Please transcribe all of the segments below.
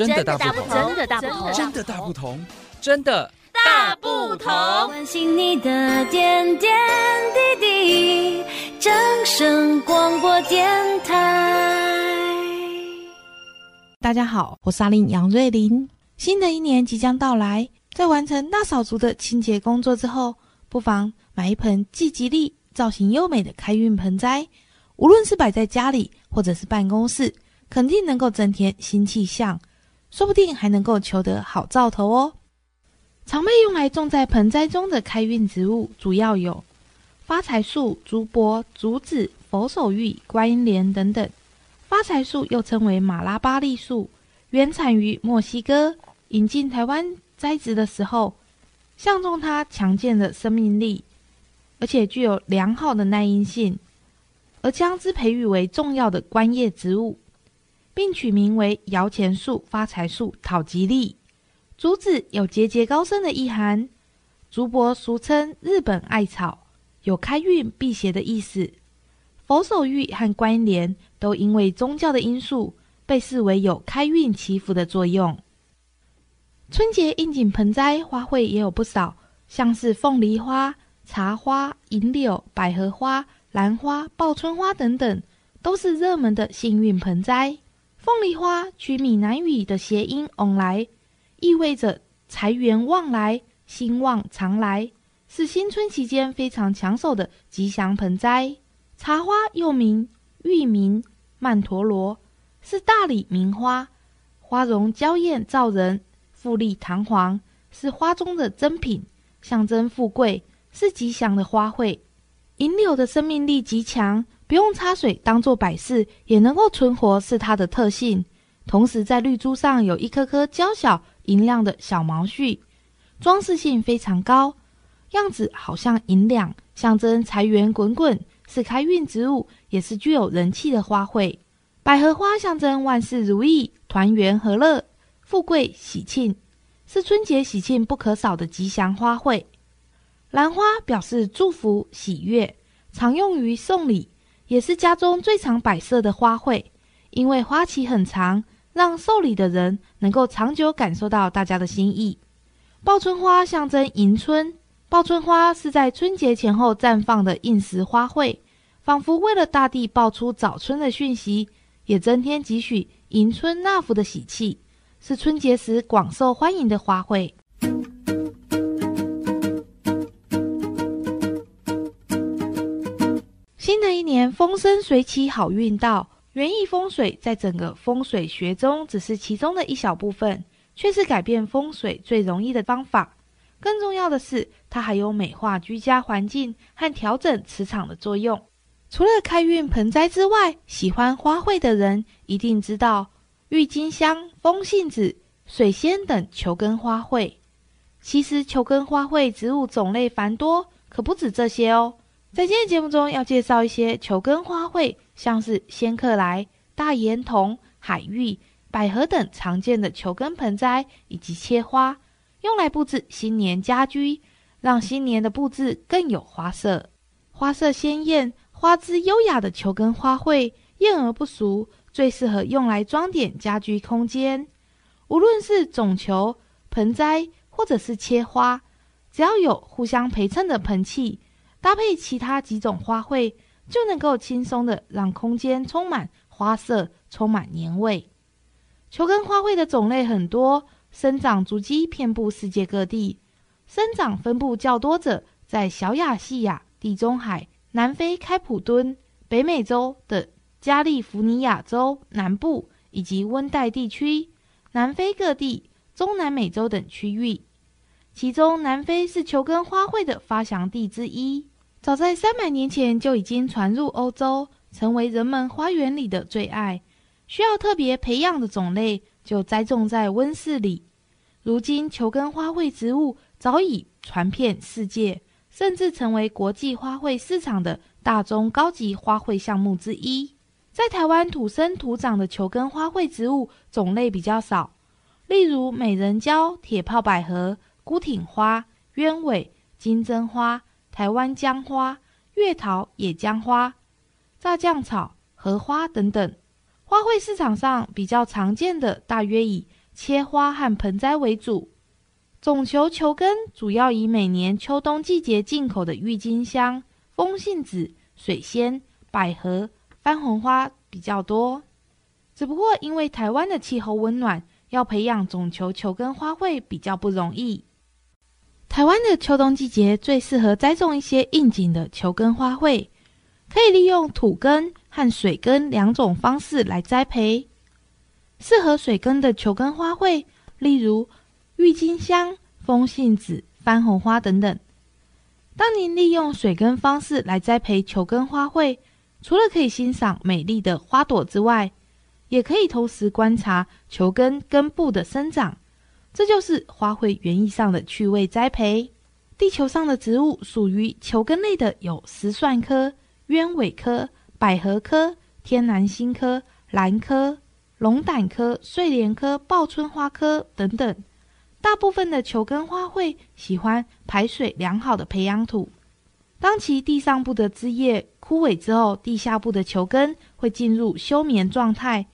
真的大不同，真的大不同，真的大不同，真的大不同。关心你的点点滴滴，掌声广播电台。大家好，我是阿玲杨瑞琳。新的一年即将到来，在完成大扫除的清洁工作之后，不妨买一盆既吉利、造型优美的开运盆栽，无论是摆在家里或者是办公室，肯定能够增添新气象。说不定还能够求得好兆头哦。常被用来种在盆栽中的开运植物，主要有发财树、竹柏、竹子、佛手玉、观音莲等等。发财树又称为马拉巴栗树，原产于墨西哥，引进台湾栽植的时候，相中它强健的生命力，而且具有良好的耐阴性，而将之培育为重要的观叶植物。并取名为摇钱树、发财树、讨吉利。竹子有节节高升的意涵，竹柏俗称日本艾草，有开运辟邪的意思。佛手玉和观音莲都因为宗教的因素，被视为有开运祈福的作用。春节应景盆栽花卉也有不少，像是凤梨花、茶花、银柳、百合花、兰花、报春花等等，都是热门的幸运盆栽。凤梨花取闽南语的谐音“旺来”，意味着财源旺来、兴旺常来，是新春期间非常抢手的吉祥盆栽。茶花又名玉名曼陀罗，是大理名花，花容娇艳照人，富丽堂皇，是花中的珍品，象征富贵，是吉祥的花卉。银柳的生命力极强。不用插水，当做摆饰也能够存活，是它的特性。同时，在绿珠上有一颗颗娇小银亮的小毛絮，装饰性非常高，样子好像银两，象征财源滚滚，是开运植物，也是具有人气的花卉。百合花象征万事如意、团圆和乐、富贵喜庆，是春节喜庆不可少的吉祥花卉。兰花表示祝福喜悦，常用于送礼。也是家中最常摆设的花卉，因为花期很长，让受礼的人能够长久感受到大家的心意。报春花象征迎春，报春花是在春节前后绽放的应时花卉，仿佛为了大地报出早春的讯息，也增添几许迎春纳福的喜气，是春节时广受欢迎的花卉。年风生水起，好运到。园艺风水在整个风水学中只是其中的一小部分，却是改变风水最容易的方法。更重要的是，它还有美化居家环境和调整磁场的作用。除了开运盆栽之外，喜欢花卉的人一定知道郁金香、风信子、水仙等球根花卉。其实，球根花卉植物种类繁多，可不止这些哦。在今天节目中要介绍一些球根花卉，像是仙客来、大岩桐、海芋、百合等常见的球根盆栽，以及切花，用来布置新年家居，让新年的布置更有花色。花色鲜艳、花姿优雅的球根花卉，艳而不俗，最适合用来装点家居空间。无论是种球、盆栽，或者是切花，只要有互相陪衬的盆器。搭配其他几种花卉，就能够轻松的让空间充满花色，充满年味。球根花卉的种类很多，生长足迹遍布世界各地。生长分布较多者在小亚细亚、地中海、南非开普敦、北美洲的加利福尼亚州南部以及温带地区、南非各地、中南美洲等区域。其中，南非是球根花卉的发祥地之一。早在三百年前就已经传入欧洲，成为人们花园里的最爱。需要特别培养的种类，就栽种在温室里。如今，球根花卉植物早已传遍世界，甚至成为国际花卉市场的大宗高级花卉项目之一。在台湾土生土长的球根花卉植物种类比较少，例如美人蕉、铁炮百合、孤挺花、鸢尾、金针花。台湾姜花、月桃、野姜花、炸酱草、荷花等等，花卉市场上比较常见的，大约以切花和盆栽为主。种球球根主要以每年秋冬季节进口的郁金香、风信子、水仙、百合、番红花比较多。只不过因为台湾的气候温暖，要培养种球球根花卉比较不容易。台湾的秋冬季节最适合栽种一些应景的球根花卉，可以利用土根和水根两种方式来栽培。适合水根的球根花卉，例如，郁金香、风信子、番红花等等。当您利用水根方式来栽培球根花卉，除了可以欣赏美丽的花朵之外，也可以同时观察球根根部的生长。这就是花卉园艺上的趣味栽培。地球上的植物属于球根类的有石蒜科、鸢尾科、百合科、天南星科、兰科、龙胆科、睡莲科、报春花科等等。大部分的球根花卉喜欢排水良好的培养土。当其地上部的枝叶枯萎之后，地下部的球根会进入休眠状态。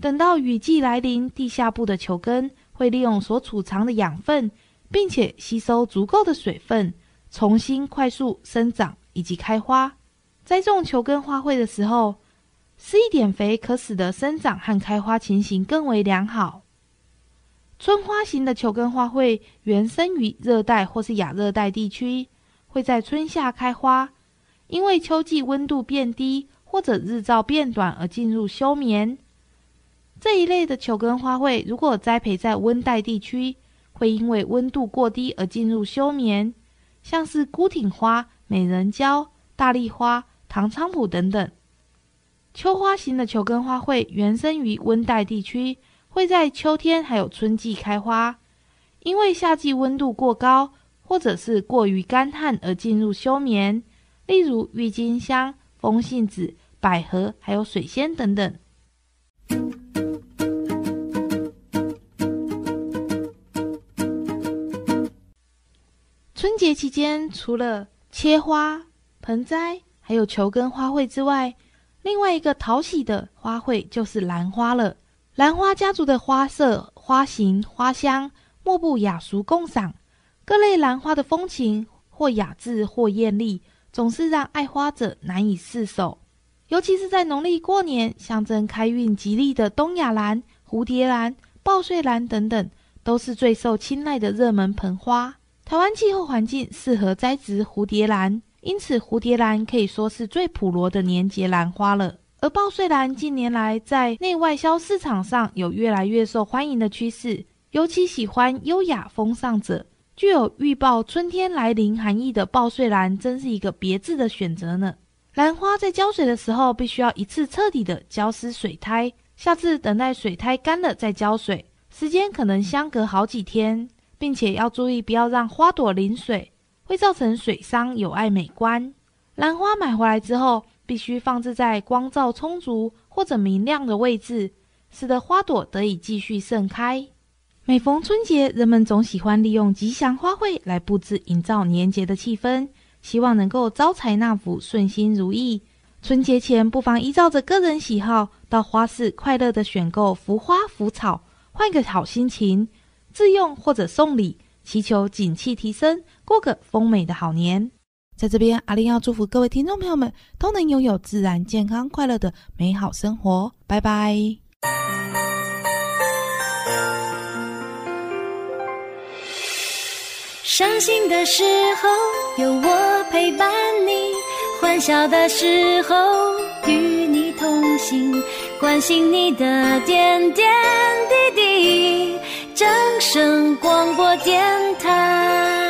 等到雨季来临，地下部的球根会利用所储藏的养分，并且吸收足够的水分，重新快速生长以及开花。栽种球根花卉的时候，施一点肥，可使得生长和开花情形更为良好。春花型的球根花卉原生于热带或是亚热带地区，会在春夏开花，因为秋季温度变低或者日照变短而进入休眠。这一类的球根花卉如果栽培在温带地区，会因为温度过低而进入休眠，像是孤挺花、美人蕉、大丽花、唐菖蒲等等。秋花型的球根花卉原生于温带地区。会在秋天还有春季开花，因为夏季温度过高或者是过于干旱而进入休眠，例如郁金香、风信子、百合还有水仙等等。春节期间，除了切花、盆栽还有球根花卉之外，另外一个讨喜的花卉就是兰花了。兰花家族的花色、花型、花香，莫不雅俗共赏。各类兰花的风情，或雅致，或艳丽，总是让爱花者难以释手。尤其是在农历过年，象征开运吉利的东亚兰、蝴蝶兰、报岁兰等等，都是最受青睐的热门盆花。台湾气候环境适合栽植蝴蝶兰，因此蝴蝶兰可以说是最普罗的年节兰花了。而报岁兰近年来在内外销市场上有越来越受欢迎的趋势，尤其喜欢优雅风尚者，具有预报春天来临含义的报岁兰，真是一个别致的选择呢。兰花在浇水的时候，必须要一次彻底的浇湿水苔，下次等待水苔干了再浇水，时间可能相隔好几天，并且要注意不要让花朵淋水，会造成水伤，有碍美观。兰花买回来之后，必须放置在光照充足或者明亮的位置，使得花朵得以继续盛开。每逢春节，人们总喜欢利用吉祥花卉来布置，营造年节的气氛，希望能够招财纳福、顺心如意。春节前，不妨依照着个人喜好，到花市快乐地选购福花福草，换个好心情，自用或者送礼，祈求景气提升，过个丰美的好年。在这边，阿玲要祝福各位听众朋友们都能拥有自然、健康、快乐的美好生活。拜拜。伤心的时候有我陪伴你，欢笑的时候与你同行，关心你的点点滴滴。掌声广播电台。